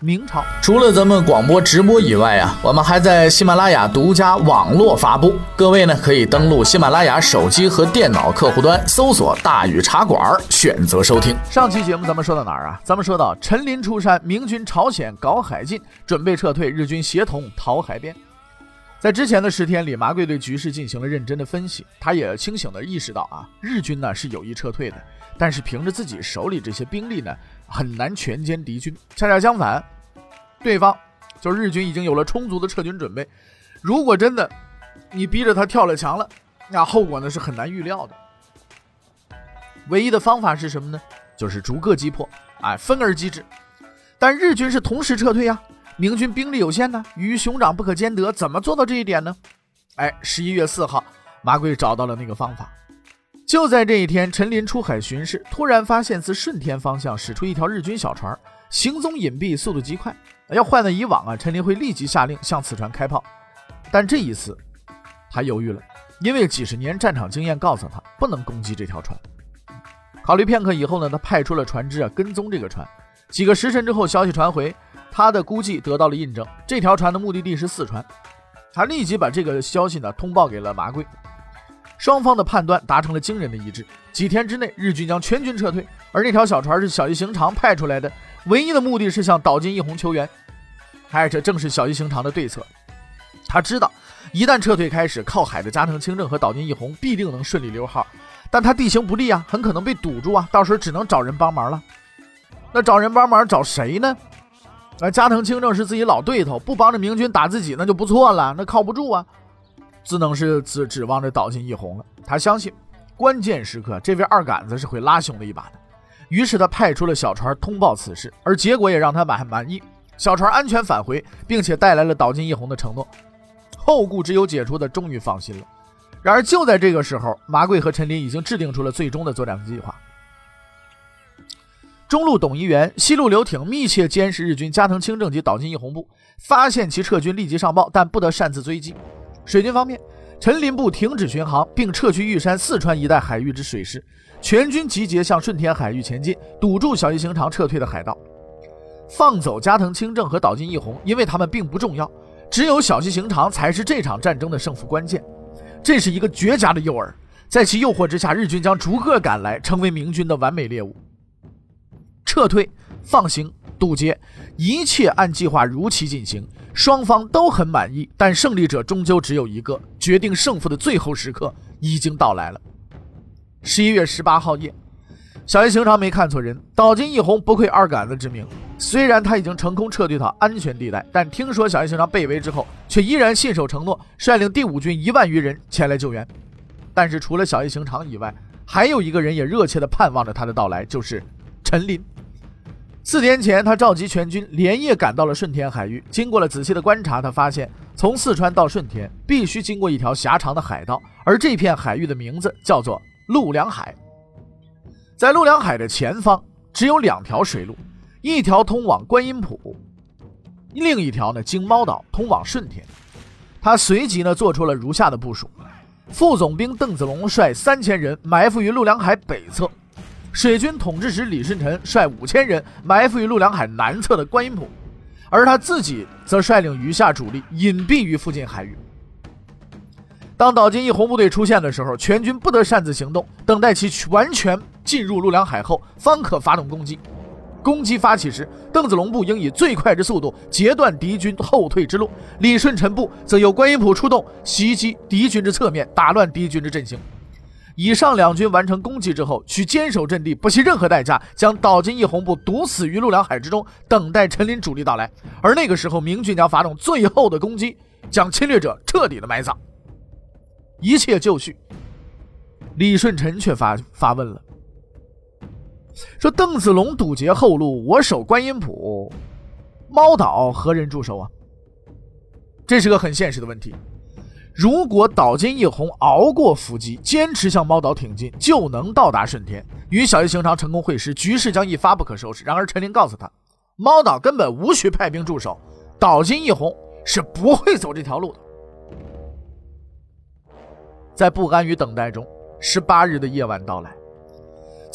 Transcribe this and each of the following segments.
明朝除了咱们广播直播以外啊，我们还在喜马拉雅独家网络发布。各位呢可以登录喜马拉雅手机和电脑客户端，搜索“大禹茶馆”，选择收听。上期节目咱们说到哪儿啊？咱们说到陈林出山，明军朝鲜搞海禁，准备撤退，日军协同逃海边。在之前的十天里，麻贵对局势进行了认真的分析，他也清醒地意识到啊，日军呢是有意撤退的，但是凭着自己手里这些兵力呢。很难全歼敌军。恰恰相反，对方就日军已经有了充足的撤军准备。如果真的你逼着他跳了墙了，那后果呢是很难预料的。唯一的方法是什么呢？就是逐个击破，哎，分而击之。但日军是同时撤退呀，明军兵力有限呢，鱼熊掌不可兼得，怎么做到这一点呢？哎，十一月四号，马贵找到了那个方法。就在这一天，陈林出海巡视，突然发现自顺天方向驶出一条日军小船，行踪隐蔽，速度极快。要换在以往啊，陈林会立即下令向此船开炮，但这一次他犹豫了，因为几十年战场经验告诉他不能攻击这条船。考虑片刻以后呢，他派出了船只啊跟踪这个船。几个时辰之后，消息传回，他的估计得到了印证，这条船的目的地是四川。他立即把这个消息呢通报给了麻贵。双方的判断达成了惊人的一致。几天之内，日军将全军撤退，而那条小船是小西行长派出来的，唯一的目的是向岛津义弘求援。哎，这正是小西行长的对策。他知道，一旦撤退开始，靠海的加藤清正和岛津义弘必定能顺利溜号，但他地形不利啊，很可能被堵住啊，到时候只能找人帮忙了。那找人帮忙找谁呢？那加藤清正是自己老对头，不帮着明军打自己那就不错了，那靠不住啊。只能是指指望着岛津义弘了。他相信，关键时刻这位二杆子是会拉兄弟一把的。于是他派出了小船通报此事，而结果也让他满满意。小船安全返回，并且带来了岛津义弘的承诺。后顾之忧解除的，终于放心了。然而就在这个时候，麻贵和陈林已经制定出了最终的作战计划。中路董一元、西路刘挺密切监视日军加藤清正及岛津义弘部，发现其撤军立即上报，但不得擅自追击。水军方面，陈林部停止巡航，并撤去玉山、四川一带海域之水师，全军集结向顺天海域前进，堵住小西行长撤退的海道，放走加藤清正和岛津义弘，因为他们并不重要，只有小西行长才是这场战争的胜负关键。这是一个绝佳的诱饵，在其诱惑之下，日军将逐个赶来，成为明军的完美猎物。撤退、放行、堵截，一切按计划如期进行。双方都很满意，但胜利者终究只有一个。决定胜负的最后时刻已经到来了。十一月十八号夜，小叶行长没看错人，岛津义弘不愧二杆子之名。虽然他已经成功撤退到安全地带，但听说小叶行长被围之后，却依然信守承诺，率领第五军一万余人前来救援。但是除了小叶行长以外，还有一个人也热切地盼望着他的到来，就是陈林。四天前，他召集全军连夜赶到了顺天海域。经过了仔细的观察，他发现从四川到顺天必须经过一条狭长的海道，而这片海域的名字叫做陆良海。在陆良海的前方，只有两条水路，一条通往观音浦，另一条呢经猫岛通往顺天。他随即呢做出了如下的部署：副总兵邓子龙率三千人埋伏于陆良海北侧。水军统治使李舜臣率五千人埋伏于陆良海南侧的观音浦，而他自己则率领余下主力隐蔽于附近海域。当岛津义红部队出现的时候，全军不得擅自行动，等待其完全进入陆良海后，方可发动攻击。攻击发起时，邓子龙部应以最快之速度截断敌军后退之路，李舜臣部则由观音浦出动袭击敌军之侧面，打乱敌军之阵型。以上两军完成攻击之后，需坚守阵地，不惜任何代价将岛津义弘部堵死于陆良海之中，等待陈林主力到来。而那个时候，明军将发动最后的攻击，将侵略者彻底的埋葬。一切就绪。李舜臣却发发问了，说：“邓子龙堵截后路，我守观音浦，猫岛何人驻守啊？”这是个很现实的问题。如果岛津义弘熬过伏击，坚持向猫岛挺进，就能到达顺天，与小叶行长成功会师，局势将一发不可收拾。然而陈林告诉他，猫岛根本无需派兵驻守，岛津义弘是不会走这条路的。在不甘与等待中，十八日的夜晚到来。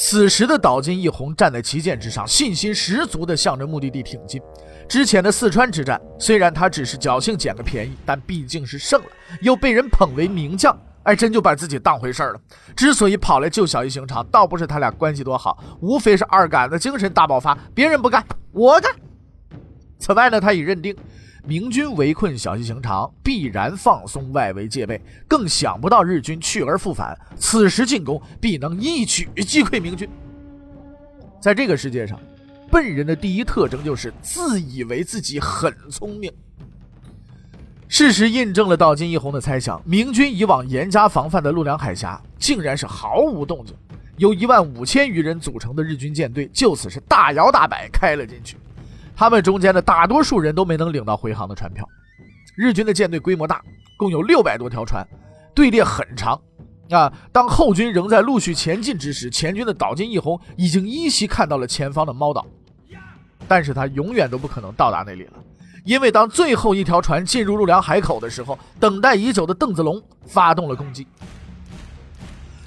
此时的岛津义弘站在旗舰之上，信心十足地向着目的地挺进。之前的四川之战，虽然他只是侥幸捡个便宜，但毕竟是胜了，又被人捧为名将，哎，真就把自己当回事了。之所以跑来救小一行长，倒不是他俩关系多好，无非是二杆子精神大爆发，别人不干，我干。此外呢，他已认定。明军围困小西行长，必然放松外围戒备，更想不到日军去而复返。此时进攻必能一举击溃明军。在这个世界上，笨人的第一特征就是自以为自己很聪明。事实印证了道金一红的猜想：明军以往严加防范的陆良海峡，竟然是毫无动静。由一万五千余人组成的日军舰队，就此是大摇大摆开了进去。他们中间的大多数人都没能领到回航的船票。日军的舰队规模大，共有六百多条船，队列很长。啊，当后军仍在陆续前进之时，前军的岛津义弘已经依稀看到了前方的猫岛，但是他永远都不可能到达那里了，因为当最后一条船进入陆良海口的时候，等待已久的邓子龙发动了攻击。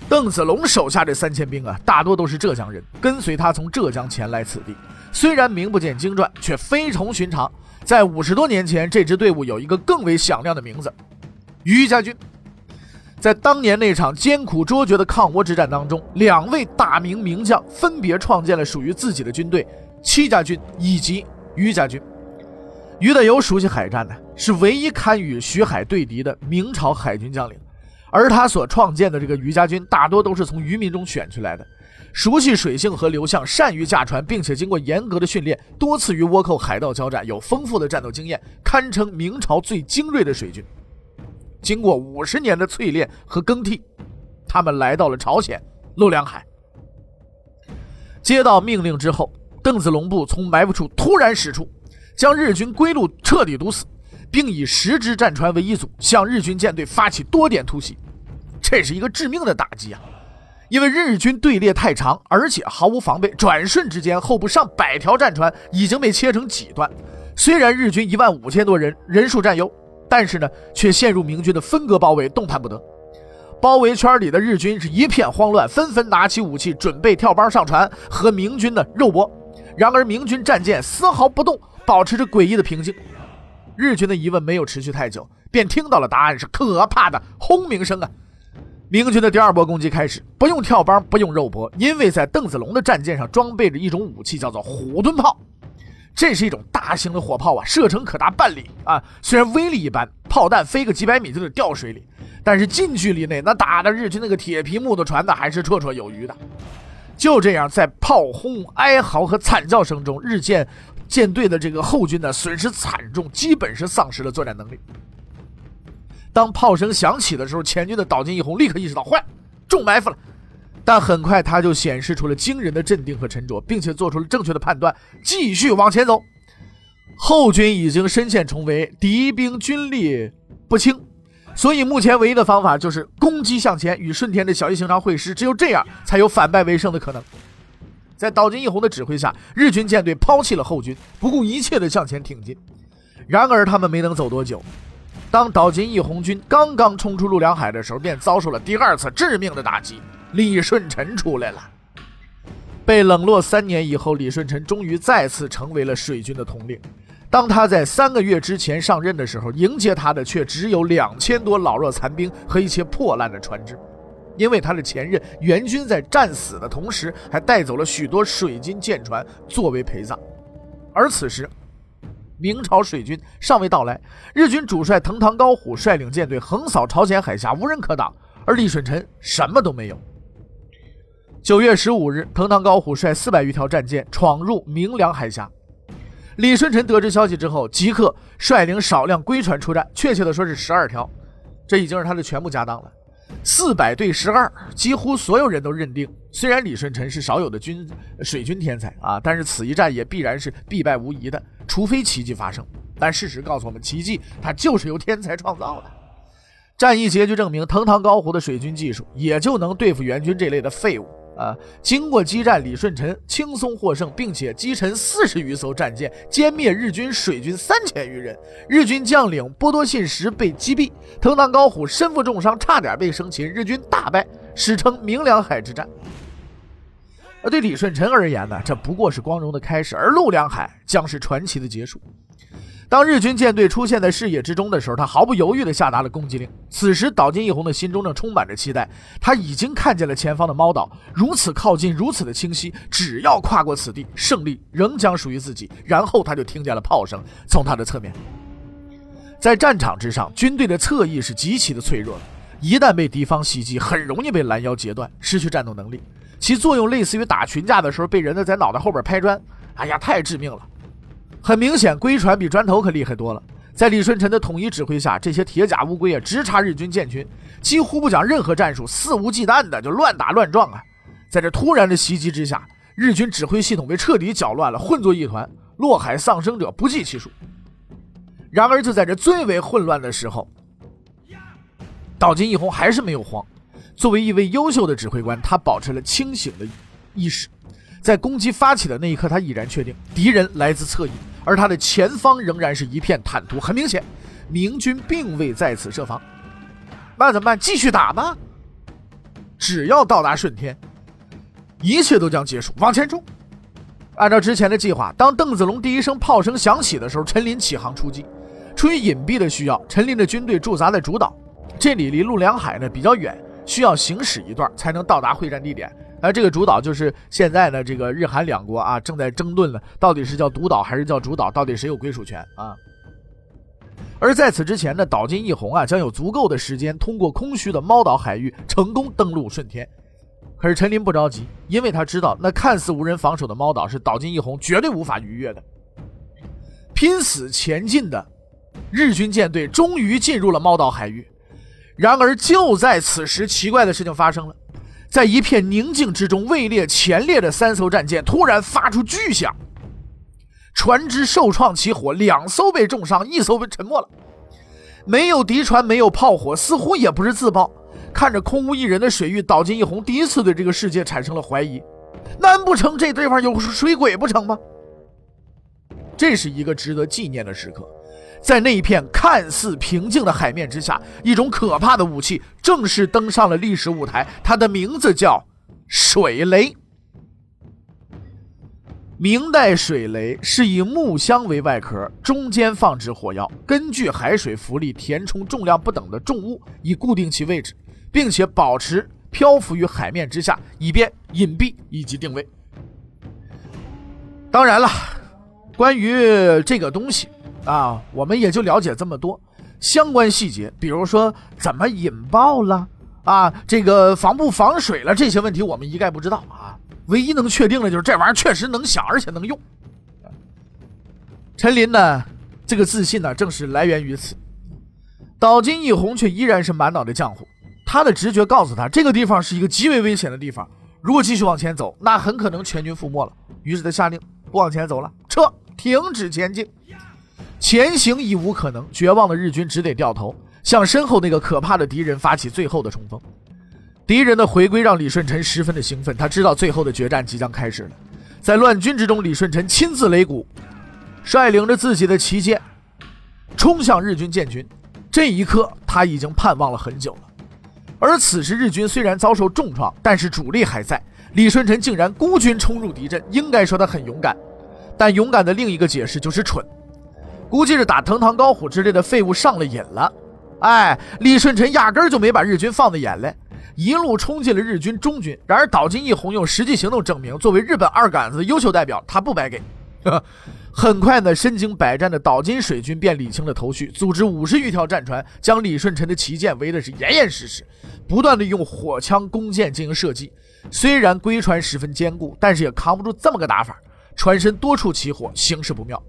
邓子龙手下这三千兵啊，大多都是浙江人，跟随他从浙江前来此地。虽然名不见经传，却非同寻常。在五十多年前，这支队伍有一个更为响亮的名字——于家军。在当年那场艰苦卓绝的抗倭之战当中，两位大名名将分别创建了属于自己的军队——戚家军以及于家军。于德友熟悉海战的，是唯一堪与徐海对敌的明朝海军将领，而他所创建的这个于家军，大多都是从渔民中选出来的。熟悉水性和流向，善于驾船，并且经过严格的训练，多次与倭寇海盗交战，有丰富的战斗经验，堪称明朝最精锐的水军。经过五十年的淬炼和更替，他们来到了朝鲜陆良海。接到命令之后，邓子龙部从埋伏处突然驶出，将日军归路彻底堵死，并以十支战船为一组，向日军舰队发起多点突袭。这是一个致命的打击啊！因为日军队列太长，而且毫无防备，转瞬之间，后部上百条战船已经被切成几段。虽然日军一万五千多人，人数占优，但是呢，却陷入明军的分割包围，动弹不得。包围圈里的日军是一片慌乱，纷纷拿起武器，准备跳帮上船和明军的肉搏。然而，明军战舰丝毫不动，保持着诡异的平静。日军的疑问没有持续太久，便听到了答案：是可怕的轰鸣声啊！明军的第二波攻击开始，不用跳帮，不用肉搏，因为在邓子龙的战舰上装备着一种武器，叫做虎盾炮。这是一种大型的火炮啊，射程可达半里啊。虽然威力一般，炮弹飞个几百米就得掉水里，但是近距离内那打的日军那个铁皮木头船的还是绰绰有余的。就这样，在炮轰、哀嚎和惨叫声中，日舰舰队的这个后军呢损失惨重，基本是丧失了作战能力。当炮声响起的时候，前军的岛津义弘立刻意识到坏，中埋伏了。但很快他就显示出了惊人的镇定和沉着，并且做出了正确的判断，继续往前走。后军已经深陷重围，敌兵军力不轻，所以目前唯一的方法就是攻击向前，与顺天的小一行长会师，只有这样才有反败为胜的可能。在岛津义弘的指挥下，日军舰队抛弃了后军，不顾一切地向前挺进。然而他们没能走多久。当岛津义弘军刚刚冲出陆良海的时候，便遭受了第二次致命的打击。李舜臣出来了。被冷落三年以后，李舜臣终于再次成为了水军的统领。当他在三个月之前上任的时候，迎接他的却只有两千多老弱残兵和一些破烂的船只，因为他的前任援军在战死的同时，还带走了许多水军舰船作为陪葬。而此时，明朝水军尚未到来，日军主帅藤堂高虎率领舰队横扫朝鲜海峡，无人可挡。而李舜臣什么都没有。九月十五日，藤堂高虎率四百余条战舰闯入明良海峡。李舜臣得知消息之后，即刻率领少量龟船出战，确切的说是十二条，这已经是他的全部家当了。四百对十二，几乎所有人都认定，虽然李舜臣是少有的军水军天才啊，但是此一战也必然是必败无疑的，除非奇迹发生。但事实告诉我们，奇迹它就是由天才创造的。战役结局证明，藤堂高虎的水军技术也就能对付援军这类的废物。啊！经过激战，李舜臣轻松获胜，并且击沉四十余艘战舰，歼灭日军水军三千余人。日军将领波多信实被击毙，藤堂高虎身负重伤，差点被生擒，日军大败，史称明良海之战。而对李舜臣而言呢，这不过是光荣的开始，而陆良海将是传奇的结束。当日军舰队出现在视野之中的时候，他毫不犹豫地下达了攻击令。此时，岛津义弘的心中正充满着期待。他已经看见了前方的猫岛，如此靠近，如此的清晰。只要跨过此地，胜利仍将属于自己。然后，他就听见了炮声从他的侧面。在战场之上，军队的侧翼是极其的脆弱的，一旦被敌方袭击，很容易被拦腰截断，失去战斗能力。其作用类似于打群架的时候被人呢在脑袋后边拍砖。哎呀，太致命了！很明显，龟船比砖头可厉害多了。在李舜臣的统一指挥下，这些铁甲乌龟也直插日军舰群，几乎不讲任何战术，肆无忌惮的就乱打乱撞啊！在这突然的袭击之下，日军指挥系统被彻底搅乱了，混作一团，落海丧生者不计其数。然而，就在这最为混乱的时候，岛津义弘还是没有慌。作为一位优秀的指挥官，他保持了清醒的意识。在攻击发起的那一刻，他已然确定敌人来自侧翼，而他的前方仍然是一片坦途。很明显，明军并未在此设防。那怎么办？继续打吗？只要到达顺天，一切都将结束。往前冲！按照之前的计划，当邓子龙第一声炮声响起的时候，陈林起航出击。出于隐蔽的需要，陈林的军队驻扎在主岛，这里离陆良海呢比较远，需要行驶一段才能到达会战地点。而这个主岛就是现在呢，这个日韩两国啊正在争论了，到底是叫独岛还是叫主岛，到底谁有归属权啊？而在此之前呢，岛津义弘啊将有足够的时间通过空虚的猫岛海域成功登陆顺天。可是陈林不着急，因为他知道那看似无人防守的猫岛是岛津义弘绝对无法逾越的。拼死前进的日军舰队终于进入了猫岛海域，然而就在此时，奇怪的事情发生了。在一片宁静之中，位列前列的三艘战舰突然发出巨响，船只受创起火，两艘被重伤，一艘被沉没了。没有敌船，没有炮火，似乎也不是自爆。看着空无一人的水域，岛津义弘第一次对这个世界产生了怀疑：难不成这地方有水鬼不成吗？这是一个值得纪念的时刻。在那一片看似平静的海面之下，一种可怕的武器正式登上了历史舞台。它的名字叫水雷。明代水雷是以木箱为外壳，中间放置火药，根据海水浮力填充重量不等的重物，以固定其位置，并且保持漂浮于海面之下，以便隐蔽以及定位。当然了，关于这个东西。啊，我们也就了解这么多相关细节，比如说怎么引爆了啊，这个防不防水了这些问题，我们一概不知道啊。唯一能确定的就是这玩意儿确实能响，而且能用。陈林呢，这个自信呢，正是来源于此。岛津义弘却依然是满脑的浆糊，他的直觉告诉他，这个地方是一个极为危险的地方，如果继续往前走，那很可能全军覆没了。于是他下令不往前走了，撤，停止前进。前行已无可能，绝望的日军只得掉头，向身后那个可怕的敌人发起最后的冲锋。敌人的回归让李舜臣十分的兴奋，他知道最后的决战即将开始了。在乱军之中，李舜臣亲自擂鼓，率领着自己的旗舰冲向日军舰群。这一刻，他已经盼望了很久了。而此时，日军虽然遭受重创，但是主力还在。李舜臣竟然孤军冲入敌阵，应该说他很勇敢。但勇敢的另一个解释就是蠢。估计是打藤堂高虎之类的废物上了瘾了，哎，李舜臣压根儿就没把日军放在眼里，一路冲进了日军中军。然而岛津义弘用实际行动证明，作为日本二杆子的优秀代表，他不白给。很快呢，身经百战的岛津水军便理清了头绪，组织五十余条战船，将李舜臣的旗舰围的是严严实实，不断的用火枪、弓箭进行射击。虽然龟船十分坚固，但是也扛不住这么个打法，船身多处起火，形势不妙。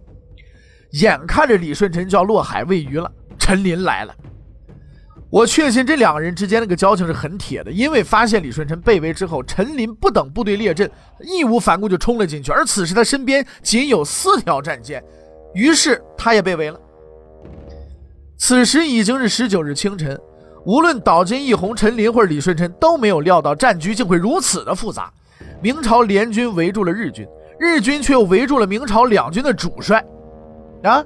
眼看着李舜臣就要落海喂鱼了，陈林来了。我确信这两个人之间那个交情是很铁的，因为发现李舜臣被围之后，陈林不等部队列阵，义无反顾就冲了进去。而此时他身边仅有四条战舰，于是他也被围了。此时已经是十九日清晨，无论岛津义弘、陈琳或者李舜臣都没有料到战局竟会如此的复杂。明朝联军围住了日军，日军却又围住了明朝两军的主帅，啊，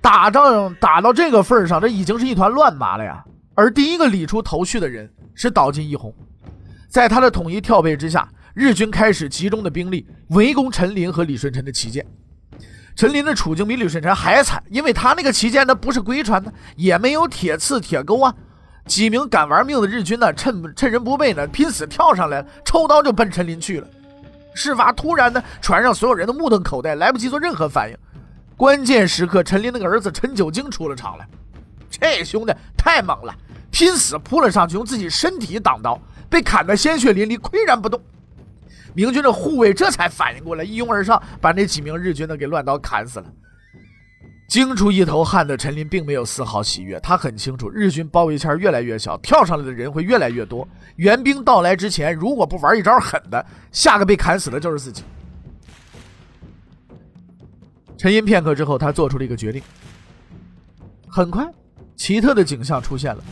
打仗打到这个份上，这已经是一团乱麻了呀。而第一个理出头绪的人是岛津义弘，在他的统一调配之下，日军开始集中的兵力围攻陈林和李舜臣的旗舰。陈林的处境比李舜臣还惨，因为他那个旗舰呢不是龟船呢，也没有铁刺铁钩啊。几名敢玩命的日军呢，趁趁人不备呢，拼死跳上来，抽刀就奔陈林去了。事发突然呢，船上所有人都目瞪口呆，来不及做任何反应。关键时刻，陈林那个儿子陈九经出了场了。这兄弟太猛了，拼死扑了上去，用自己身体挡刀，被砍得鲜血淋漓，岿然不动。明军的护卫这才反应过来，一拥而上，把那几名日军呢给乱刀砍死了。惊出一头汗的陈琳并没有丝毫喜悦，他很清楚日军包围圈越来越小，跳上来的人会越来越多。援兵到来之前，如果不玩一招狠的，下个被砍死的就是自己。沉吟片刻之后，他做出了一个决定。很快，奇特的景象出现了，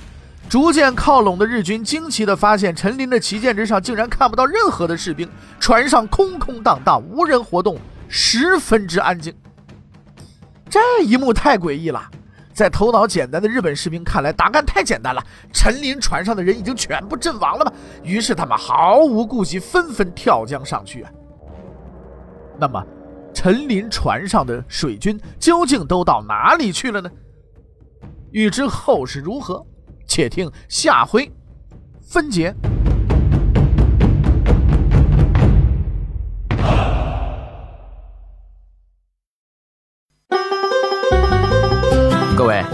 逐渐靠拢的日军惊奇地发现，陈林的旗舰之上竟然看不到任何的士兵，船上空空荡荡，无人活动，十分之安静。这一幕太诡异了，在头脑简单的日本士兵看来，答案太简单了：陈林船上的人已经全部阵亡了吧？于是他们毫无顾忌，纷纷跳江上去。那么，陈林船上的水军究竟都到哪里去了呢？欲知后事如何，且听下回分解。各位，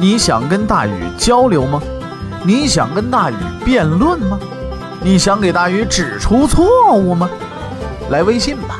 你想跟大禹交流吗？你想跟大禹辩论吗？你想给大禹指出错误吗？来微信吧，